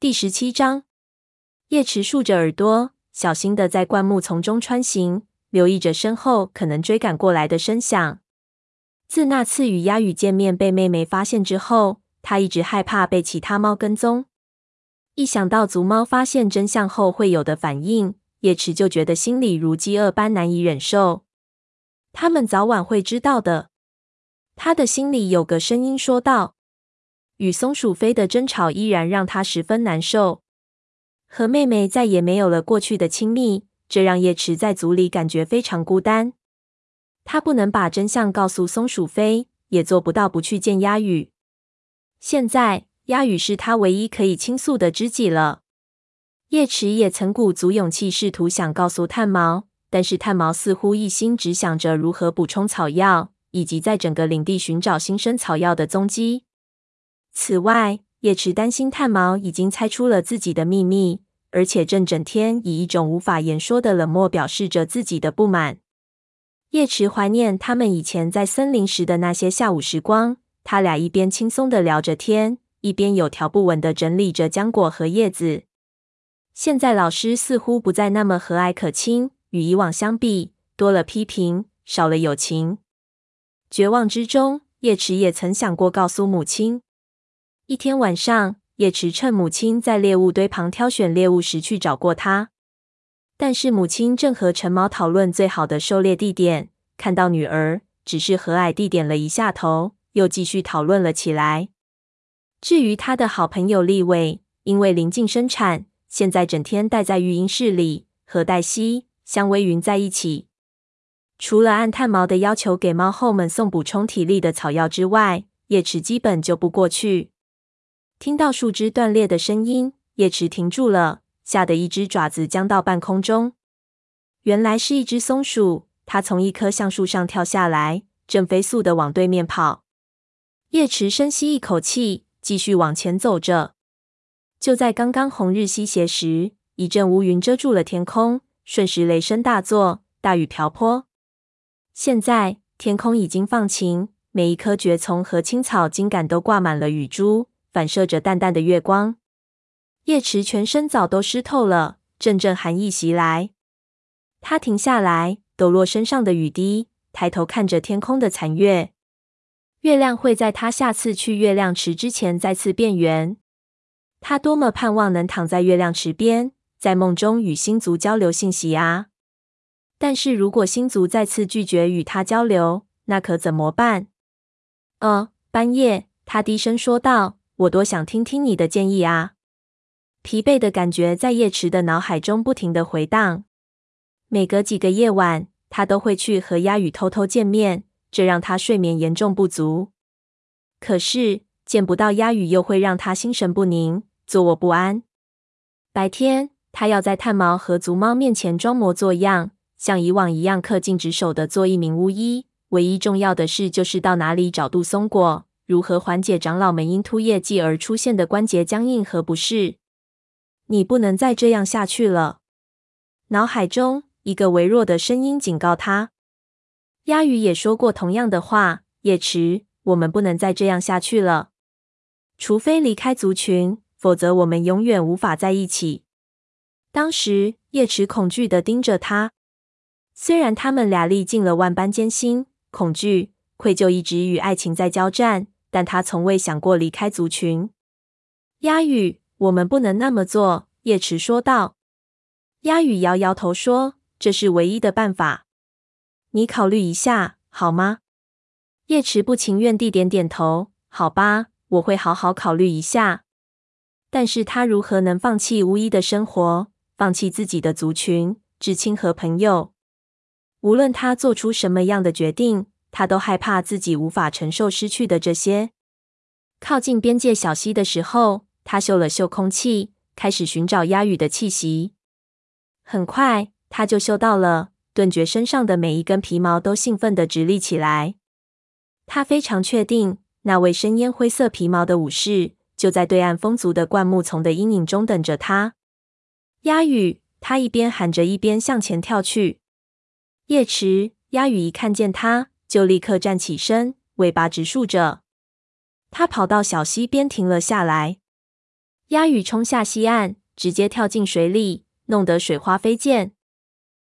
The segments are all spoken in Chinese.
第十七章，叶池竖着耳朵，小心的在灌木丛中穿行，留意着身后可能追赶过来的声响。自那次与鸦羽见面被妹妹发现之后，他一直害怕被其他猫跟踪。一想到族猫发现真相后会有的反应，叶池就觉得心里如饥饿般难以忍受。他们早晚会知道的。他的心里有个声音说道。与松鼠飞的争吵依然让他十分难受。和妹妹再也没有了过去的亲密，这让叶池在族里感觉非常孤单。他不能把真相告诉松鼠飞，也做不到不去见鸭羽。现在，鸭羽是他唯一可以倾诉的知己了。叶池也曾鼓足勇气试图想告诉炭毛，但是炭毛似乎一心只想着如何补充草药，以及在整个领地寻找新生草药的踪迹。此外，叶池担心炭毛已经猜出了自己的秘密，而且正整天以一种无法言说的冷漠表示着自己的不满。叶池怀念他们以前在森林时的那些下午时光，他俩一边轻松地聊着天，一边有条不紊地整理着浆果和叶子。现在老师似乎不再那么和蔼可亲，与以往相比，多了批评，少了友情。绝望之中，叶池也曾想过告诉母亲。一天晚上，叶池趁母亲在猎物堆旁挑选猎物时去找过他，但是母亲正和陈毛讨论最好的狩猎地点。看到女儿，只是和蔼地点了一下头，又继续讨论了起来。至于他的好朋友立伟，因为临近生产，现在整天待在育婴室里，和黛西、香薇云在一起。除了按炭毛的要求给猫后们送补充体力的草药之外，叶池基本就不过去。听到树枝断裂的声音，叶池停住了，吓得一只爪子僵到半空中。原来是一只松鼠，它从一棵橡树上跳下来，正飞速的往对面跑。叶池深吸一口气，继续往前走着。就在刚刚红日西斜时，一阵乌云遮住了天空，瞬时雷声大作，大雨瓢泼。现在天空已经放晴，每一棵蕨丛和青草茎杆都挂满了雨珠。反射着淡淡的月光，叶池全身早都湿透了，阵阵寒意袭来。他停下来，抖落身上的雨滴，抬头看着天空的残月。月亮会在他下次去月亮池之前再次变圆。他多么盼望能躺在月亮池边，在梦中与星族交流信息啊！但是如果星族再次拒绝与他交流，那可怎么办？呃，半夜，他低声说道。我多想听听你的建议啊！疲惫的感觉在叶池的脑海中不停的回荡。每隔几个夜晚，他都会去和鸦羽偷偷见面，这让他睡眠严重不足。可是见不到鸦羽又会让他心神不宁，坐卧不安。白天，他要在炭毛和族猫面前装模作样，像以往一样恪尽职守的做一名巫医。唯一重要的事就是到哪里找杜松果。如何缓解长老们因秃叶季而出现的关节僵硬和不适？你不能再这样下去了。脑海中一个微弱的声音警告他。鸦羽也说过同样的话。叶池，我们不能再这样下去了。除非离开族群，否则我们永远无法在一起。当时叶池恐惧地盯着他。虽然他们俩历尽了万般艰辛、恐惧、愧疚，一直与爱情在交战。但他从未想过离开族群。鸦羽，我们不能那么做。叶池说道。鸦羽摇摇头说：“这是唯一的办法。你考虑一下好吗？”叶池不情愿地点点头。好吧，我会好好考虑一下。但是他如何能放弃巫医的生活，放弃自己的族群、至亲和朋友？无论他做出什么样的决定。他都害怕自己无法承受失去的这些。靠近边界小溪的时候，他嗅了嗅空气，开始寻找鸦羽的气息。很快，他就嗅到了，顿觉身上的每一根皮毛都兴奋的直立起来。他非常确定，那位深烟灰色皮毛的武士就在对岸风族的灌木丛的阴影中等着他。鸦羽，他一边喊着，一边向前跳去。叶池，鸦羽一看见他。就立刻站起身，尾巴直竖着。他跑到小溪边停了下来。鸦羽冲下溪岸，直接跳进水里，弄得水花飞溅。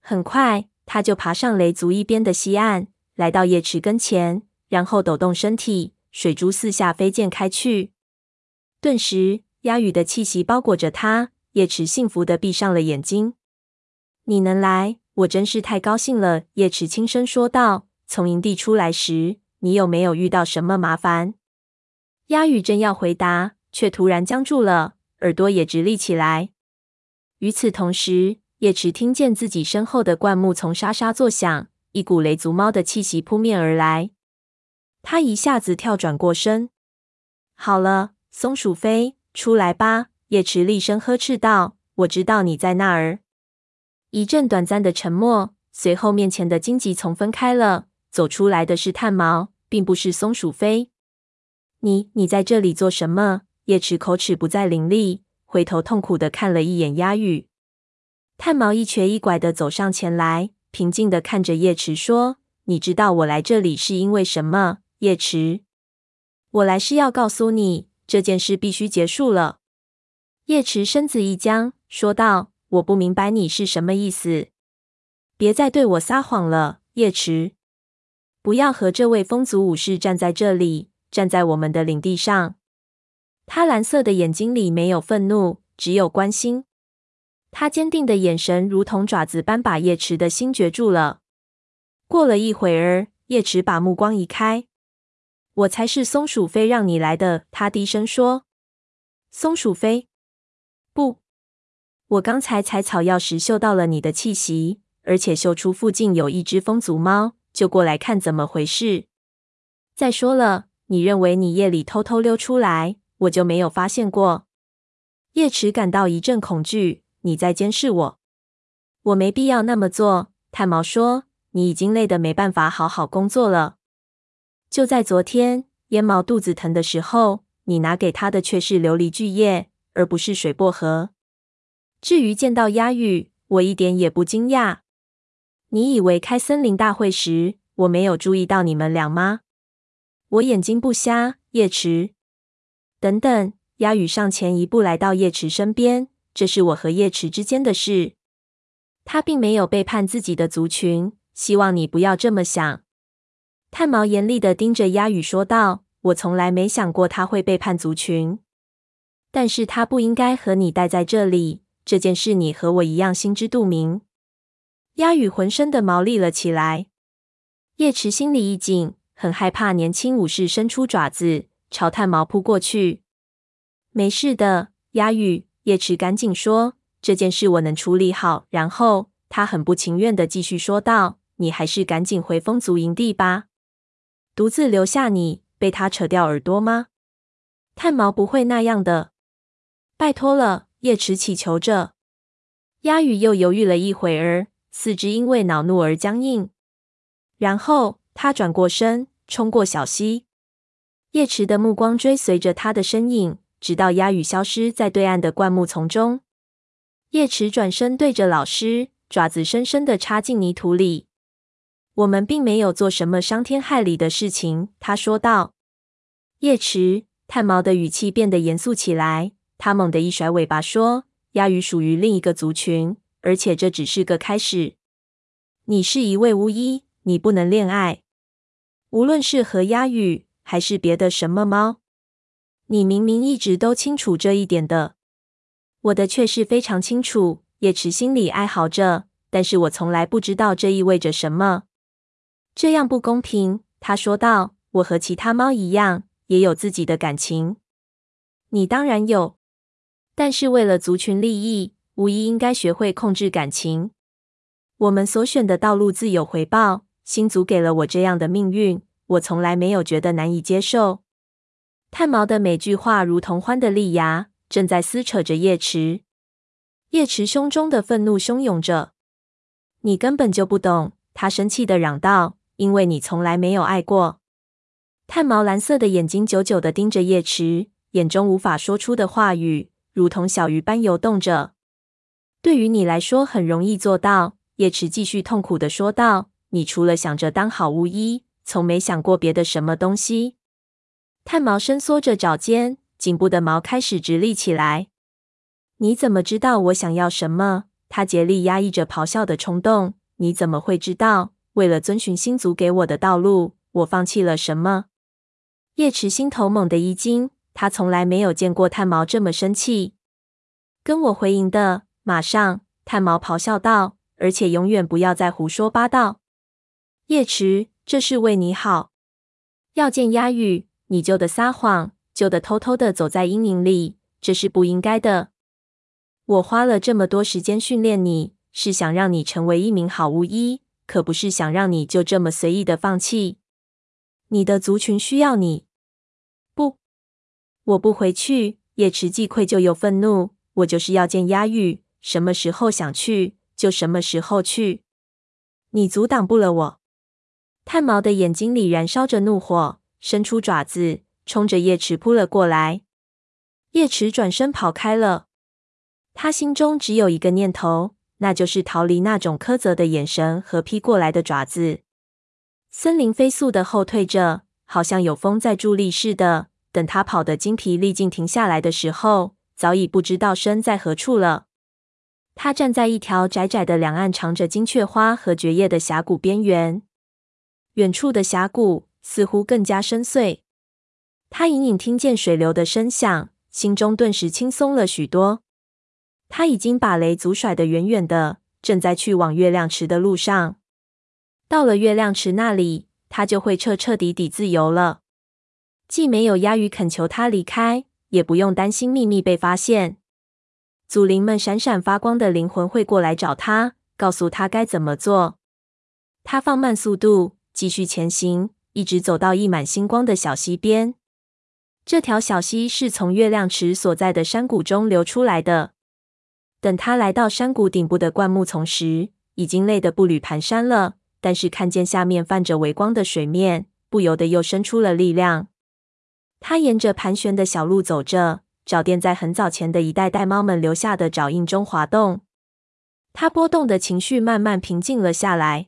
很快，他就爬上雷族一边的溪岸，来到叶池跟前，然后抖动身体，水珠四下飞溅开去。顿时，鸦羽的气息包裹着他，叶池幸福地闭上了眼睛。你能来，我真是太高兴了。叶池轻声说道：“从营地出来时，你有没有遇到什么麻烦？”鸦羽正要回答，却突然僵住了，耳朵也直立起来。与此同时，叶池听见自己身后的灌木丛沙沙作响，一股雷族猫的气息扑面而来。他一下子跳转过身。好了，松鼠飞，出来吧！叶池厉声呵斥道：“我知道你在那儿。”一阵短暂的沉默，随后面前的荆棘丛分开了，走出来的是炭毛，并不是松鼠飞。你你在这里做什么？叶池口齿不再伶俐，回头痛苦地看了一眼鸦羽。炭毛一瘸一拐地走上前来，平静地看着叶池说：“你知道我来这里是因为什么？”叶池，我来是要告诉你，这件事必须结束了。叶池身子一僵，说道。我不明白你是什么意思，别再对我撒谎了，叶池。不要和这位风族武士站在这里，站在我们的领地上。他蓝色的眼睛里没有愤怒，只有关心。他坚定的眼神如同爪子般把叶池的心攫住了。过了一会儿，叶池把目光移开。我才是松鼠飞让你来的，他低声说。松鼠飞？不。我刚才采草药时嗅到了你的气息，而且嗅出附近有一只风族猫，就过来看怎么回事。再说了，你认为你夜里偷偷溜出来，我就没有发现过？叶池感到一阵恐惧。你在监视我？我没必要那么做。炭毛说：“你已经累得没办法好好工作了。”就在昨天，烟毛肚子疼的时候，你拿给他的却是琉璃巨叶，而不是水薄荷。至于见到鸭羽，我一点也不惊讶。你以为开森林大会时，我没有注意到你们俩吗？我眼睛不瞎，叶池。等等，鸦羽上前一步来到叶池身边。这是我和叶池之间的事。他并没有背叛自己的族群，希望你不要这么想。炭毛严厉的盯着鸦羽说道：“我从来没想过他会背叛族群，但是他不应该和你待在这里。”这件事你和我一样心知肚明。鸦羽浑身的毛立了起来，叶池心里一紧，很害怕年轻武士伸出爪子朝炭毛扑过去。没事的，鸭羽。叶池赶紧说：“这件事我能处理好。”然后他很不情愿的继续说道：“你还是赶紧回风族营地吧，独自留下你，被他扯掉耳朵吗？炭毛不会那样的，拜托了。”叶池祈求着，鸭羽又犹豫了一会儿，四肢因为恼怒而僵硬。然后他转过身，冲过小溪。叶池的目光追随着他的身影，直到鸦羽消失在对岸的灌木丛中。叶池转身对着老师，爪子深深地插进泥土里。我们并没有做什么伤天害理的事情，他说道。叶池，炭毛的语气变得严肃起来。他猛地一甩尾巴，说：“鸦羽属于另一个族群，而且这只是个开始。你是一位巫医，你不能恋爱，无论是和鸭羽还是别的什么猫。你明明一直都清楚这一点的，我的却是非常清楚。”叶池心里哀嚎着，但是我从来不知道这意味着什么。这样不公平，他说道：“我和其他猫一样，也有自己的感情。你当然有。”但是为了族群利益，无疑应该学会控制感情。我们所选的道路自有回报。星族给了我这样的命运，我从来没有觉得难以接受。炭毛的每句话如同欢的利牙，正在撕扯着叶池。叶池胸中的愤怒汹涌着。你根本就不懂，他生气的嚷道，因为你从来没有爱过。炭毛蓝色的眼睛久久的盯着叶池，眼中无法说出的话语。如同小鱼般游动着，对于你来说很容易做到。叶池继续痛苦地说道：“你除了想着当好巫医，从没想过别的什么东西。”炭毛伸缩着爪尖，颈部的毛开始直立起来。你怎么知道我想要什么？他竭力压抑着咆哮的冲动。你怎么会知道？为了遵循星族给我的道路，我放弃了什么？叶池心头猛地一惊，他从来没有见过炭毛这么生气。跟我回营的，马上！炭毛咆哮道。而且永远不要再胡说八道。叶池，这是为你好。要见鸦羽，你就得撒谎，就得偷偷的走在阴影里，这是不应该的。我花了这么多时间训练你，是想让你成为一名好巫医，可不是想让你就这么随意的放弃。你的族群需要你。不，我不回去。叶池既愧疚又愤怒。我就是要见鸦羽，什么时候想去，就什么时候去。你阻挡不了我。炭毛的眼睛里燃烧着怒火，伸出爪子，冲着叶池扑了过来。叶池转身跑开了。他心中只有一个念头，那就是逃离那种苛责的眼神和劈过来的爪子。森林飞速的后退着，好像有风在助力似的。等他跑得精疲力尽停下来的时候，早已不知道身在何处了。他站在一条窄窄的、两岸长着金雀花和蕨叶的峡谷边缘，远处的峡谷似乎更加深邃。他隐隐听见水流的声响，心中顿时轻松了许多。他已经把雷族甩得远远的，正在去往月亮池的路上。到了月亮池那里，他就会彻彻底底自由了。既没有鸭鱼恳求他离开，也不用担心秘密被发现。祖灵们闪闪发光的灵魂会过来找他，告诉他该怎么做。他放慢速度，继续前行，一直走到溢满星光的小溪边。这条小溪是从月亮池所在的山谷中流出来的。等他来到山谷顶部的灌木丛时，已经累得步履蹒跚了。但是看见下面泛着微光的水面，不由得又生出了力量。他沿着盘旋的小路走着，脚垫在很早前的一代玳瑁们留下的爪印中滑动。他波动的情绪慢慢平静了下来。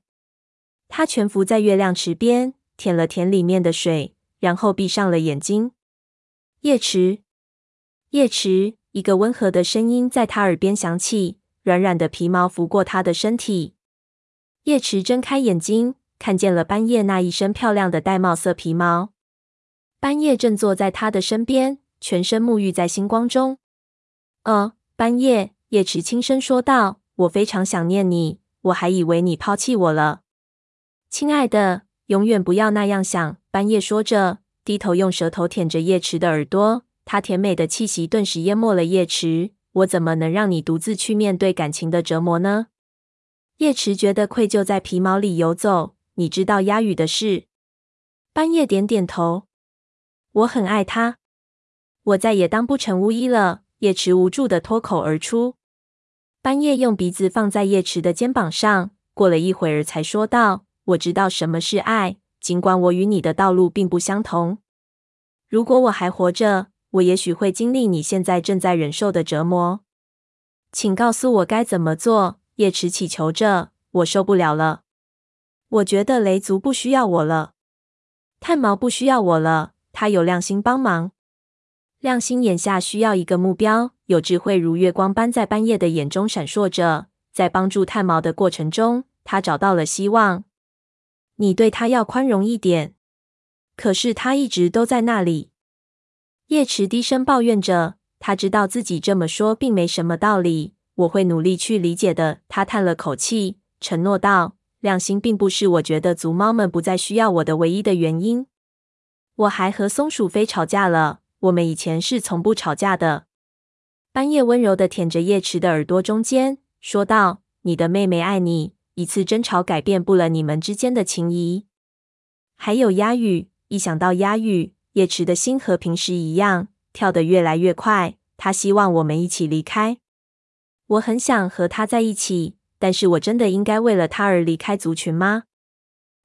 他蜷伏在月亮池边，舔了舔里面的水，然后闭上了眼睛。叶池，叶池。一个温和的声音在他耳边响起，软软的皮毛拂过他的身体。叶池睁开眼睛，看见了斑叶那一身漂亮的玳瑁色皮毛。斑叶正坐在他的身边，全身沐浴在星光中。“哦，斑叶。”叶池轻声说道，“我非常想念你，我还以为你抛弃我了。”“亲爱的，永远不要那样想。”半夜说着，低头用舌头舔着叶池的耳朵。他甜美的气息顿时淹没了叶池。我怎么能让你独自去面对感情的折磨呢？叶池觉得愧疚在皮毛里游走。你知道鸭羽的事？半夜点点头。我很爱他。我再也当不成巫医了。叶池无助的脱口而出。斑叶用鼻子放在叶池的肩膀上，过了一会儿才说道：“我知道什么是爱，尽管我与你的道路并不相同。如果我还活着。”我也许会经历你现在正在忍受的折磨，请告诉我该怎么做。叶池祈求着，我受不了了。我觉得雷族不需要我了，炭毛不需要我了。他有亮星帮忙，亮星眼下需要一个目标，有智慧如月光般在半夜的眼中闪烁着。在帮助炭毛的过程中，他找到了希望。你对他要宽容一点，可是他一直都在那里。叶池低声抱怨着，他知道自己这么说并没什么道理。我会努力去理解的。他叹了口气，承诺道：“亮星并不是我觉得族猫们不再需要我的唯一的原因。我还和松鼠飞吵架了。我们以前是从不吵架的。”半夜温柔地舔着叶池的耳朵中间，说道：“你的妹妹爱你，一次争吵改变不了你们之间的情谊。还有鸦羽，一想到鸦羽。”叶池的心和平时一样跳得越来越快。他希望我们一起离开。我很想和他在一起，但是我真的应该为了他而离开族群吗？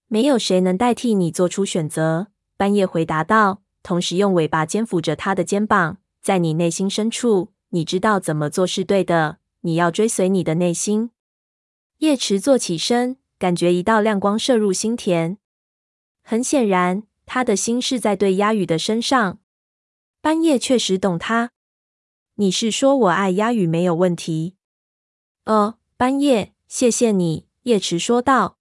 没有谁能代替你做出选择。半夜回答道，同时用尾巴肩负着他的肩膀。在你内心深处，你知道怎么做是对的。你要追随你的内心。叶池坐起身，感觉一道亮光射入心田。很显然。他的心是在对鸦羽的身上。斑叶确实懂他。你是说我爱鸦羽没有问题？哦，斑叶，谢谢你。叶池说道。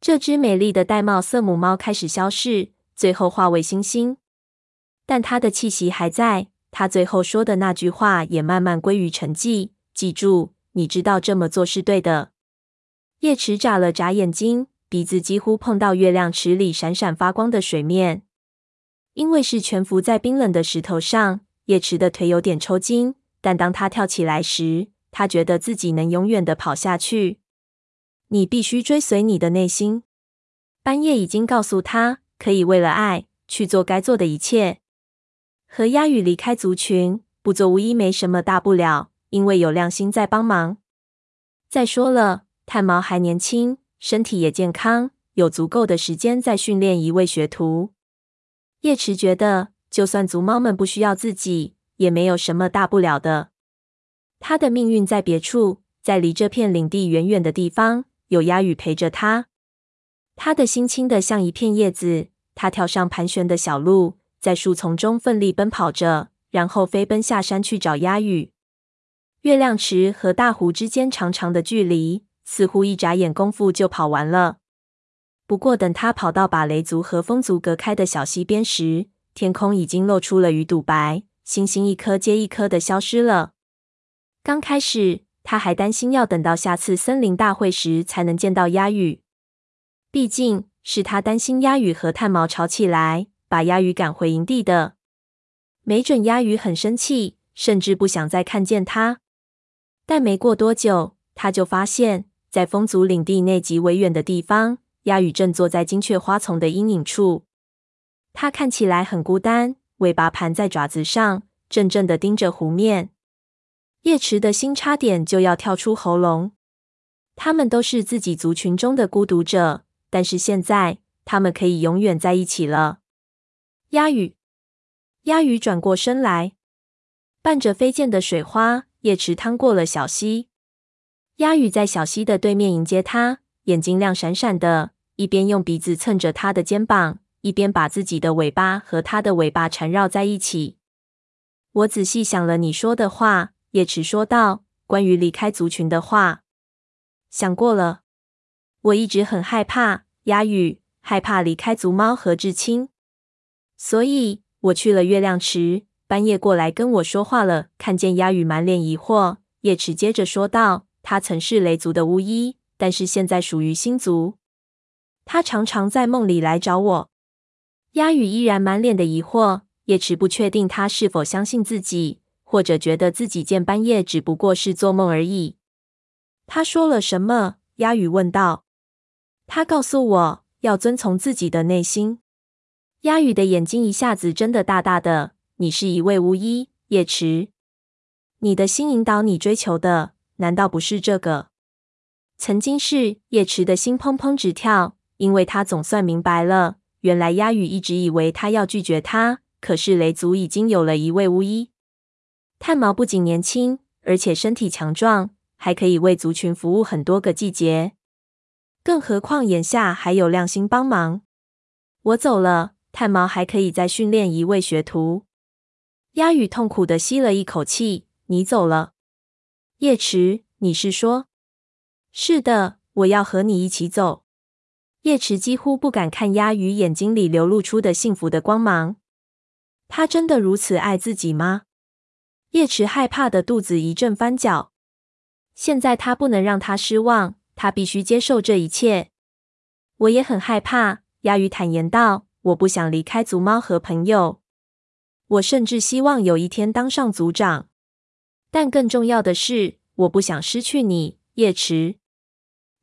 这只美丽的玳瑁色母猫开始消逝，最后化为星星。但他的气息还在。他最后说的那句话也慢慢归于沉寂。记住，你知道这么做是对的。叶池眨了眨眼睛，鼻子几乎碰到月亮池里闪闪发光的水面。因为是蜷伏在冰冷的石头上，叶池的腿有点抽筋。但当他跳起来时，他觉得自己能永远的跑下去。你必须追随你的内心。斑叶已经告诉他，可以为了爱去做该做的一切。和鸦羽离开族群，不做巫医没什么大不了，因为有亮星在帮忙。再说了，炭毛还年轻，身体也健康，有足够的时间再训练一位学徒。叶池觉得，就算族猫们不需要自己，也没有什么大不了的。他的命运在别处，在离这片领地远远的地方，有鸦羽陪着他。他的心轻得像一片叶子，他跳上盘旋的小路。在树丛中奋力奔跑着，然后飞奔下山去找鸦羽。月亮池和大湖之间长长的距离，似乎一眨眼功夫就跑完了。不过，等他跑到把雷族和风族隔开的小溪边时，天空已经露出了鱼肚白，星星一颗接一颗的消失了。刚开始，他还担心要等到下次森林大会时才能见到鸦羽，毕竟是他担心鸭羽和炭毛吵起来。把鸭羽赶回营地的，没准鸭羽很生气，甚至不想再看见他。但没过多久，他就发现，在风族领地内极为远的地方，鸭羽正坐在金雀花丛的阴影处。他看起来很孤单，尾巴盘在爪子上，怔怔的盯着湖面。叶池的心差点就要跳出喉咙。他们都是自己族群中的孤独者，但是现在，他们可以永远在一起了。鸭羽，鸭羽转过身来，伴着飞溅的水花，叶池趟过了小溪。鸭羽在小溪的对面迎接他，眼睛亮闪闪的，一边用鼻子蹭着他的肩膀，一边把自己的尾巴和他的尾巴缠绕在一起。我仔细想了你说的话，叶池说道，关于离开族群的话，想过了。我一直很害怕，鸭羽，害怕离开族猫和至亲。所以我去了月亮池，斑叶过来跟我说话了。看见鸦羽满脸疑惑，叶池接着说道：“他曾是雷族的巫医，但是现在属于星族。他常常在梦里来找我。”鸦羽依然满脸的疑惑。叶池不确定他是否相信自己，或者觉得自己见斑叶只不过是做梦而已。他说了什么？鸦羽问道。他告诉我要遵从自己的内心。鸦羽的眼睛一下子睁得大大的。你是一位巫医，叶池。你的心引导你追求的，难道不是这个？曾经是。叶池的心砰砰直跳，因为他总算明白了，原来鸦羽一直以为他要拒绝他。可是雷族已经有了一位巫医。炭毛不仅年轻，而且身体强壮，还可以为族群服务很多个季节。更何况眼下还有亮星帮忙。我走了。炭毛还可以再训练一位学徒。鸦羽痛苦地吸了一口气。你走了，叶池，你是说？是的，我要和你一起走。叶池几乎不敢看鸭羽眼睛里流露出的幸福的光芒。他真的如此爱自己吗？叶池害怕的肚子一阵翻搅。现在他不能让他失望，他必须接受这一切。我也很害怕，鸭羽坦言道。我不想离开族猫和朋友，我甚至希望有一天当上族长。但更重要的是，我不想失去你，叶池。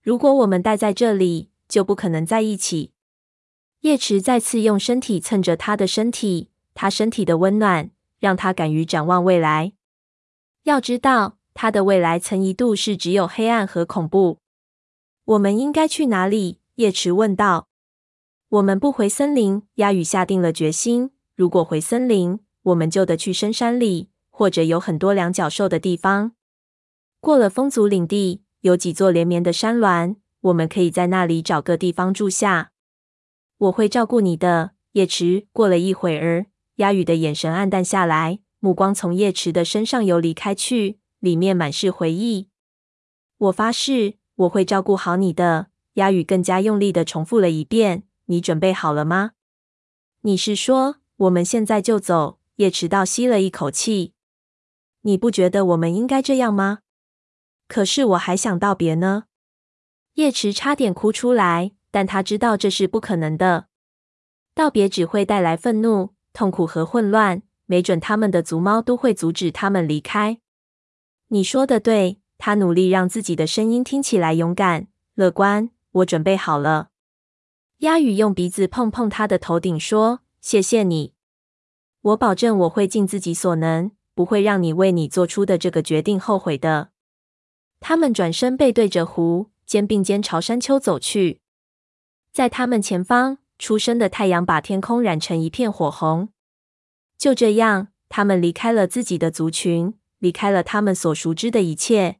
如果我们待在这里，就不可能在一起。叶池再次用身体蹭着他的身体，他身体的温暖让他敢于展望未来。要知道，他的未来曾一度是只有黑暗和恐怖。我们应该去哪里？叶池问道。我们不回森林，鸦羽下定了决心。如果回森林，我们就得去深山里，或者有很多两脚兽的地方。过了风族领地，有几座连绵的山峦，我们可以在那里找个地方住下。我会照顾你的，叶池。过了一会儿，鸦羽的眼神黯淡下来，目光从叶池的身上游离开去，里面满是回忆。我发誓，我会照顾好你的。鸦羽更加用力的重复了一遍。你准备好了吗？你是说我们现在就走？叶池倒吸了一口气。你不觉得我们应该这样吗？可是我还想道别呢。叶池差点哭出来，但他知道这是不可能的。道别只会带来愤怒、痛苦和混乱。没准他们的族猫都会阻止他们离开。你说的对，他努力让自己的声音听起来勇敢、乐观。我准备好了。鸦羽用鼻子碰碰他的头顶，说：“谢谢你，我保证我会尽自己所能，不会让你为你做出的这个决定后悔的。”他们转身背对着湖，肩并肩朝山丘走去。在他们前方，初升的太阳把天空染成一片火红。就这样，他们离开了自己的族群，离开了他们所熟知的一切。